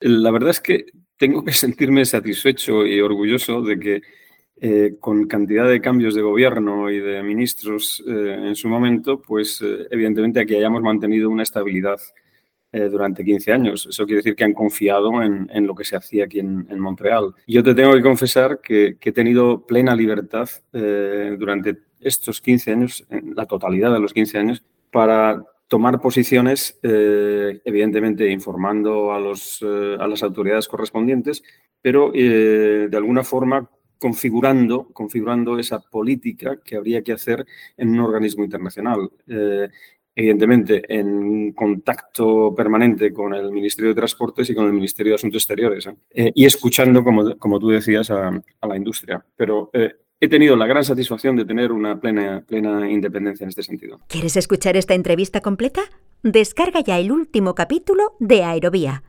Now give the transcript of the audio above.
La verdad es que tengo que sentirme satisfecho y orgulloso de que eh, con cantidad de cambios de gobierno y de ministros eh, en su momento, pues eh, evidentemente aquí hayamos mantenido una estabilidad durante 15 años. Eso quiere decir que han confiado en, lo que se hacía aquí en, en, Montreal. Yo te tengo que confesar que, que he tenido plena libertad durante estos 15 años, en la totalidad de los 15 años, para tomar posiciones, evidentemente informando a, los, a las autoridades correspondientes, pero de alguna forma configurando, configurando esa política que habría que hacer en un organismo internacional. Eh, evidentemente, en contacto permanente con el Ministerio de Transportes y con el Ministerio de Asuntos Exteriores ¿eh? Eh, y escuchando, como, como, tú decías, a, la industria. Pero he tenido la gran satisfacción de tener una plena, plena independencia en este sentido. ¿Quieres escuchar esta entrevista completa? Descarga ya el último capítulo de Aerovía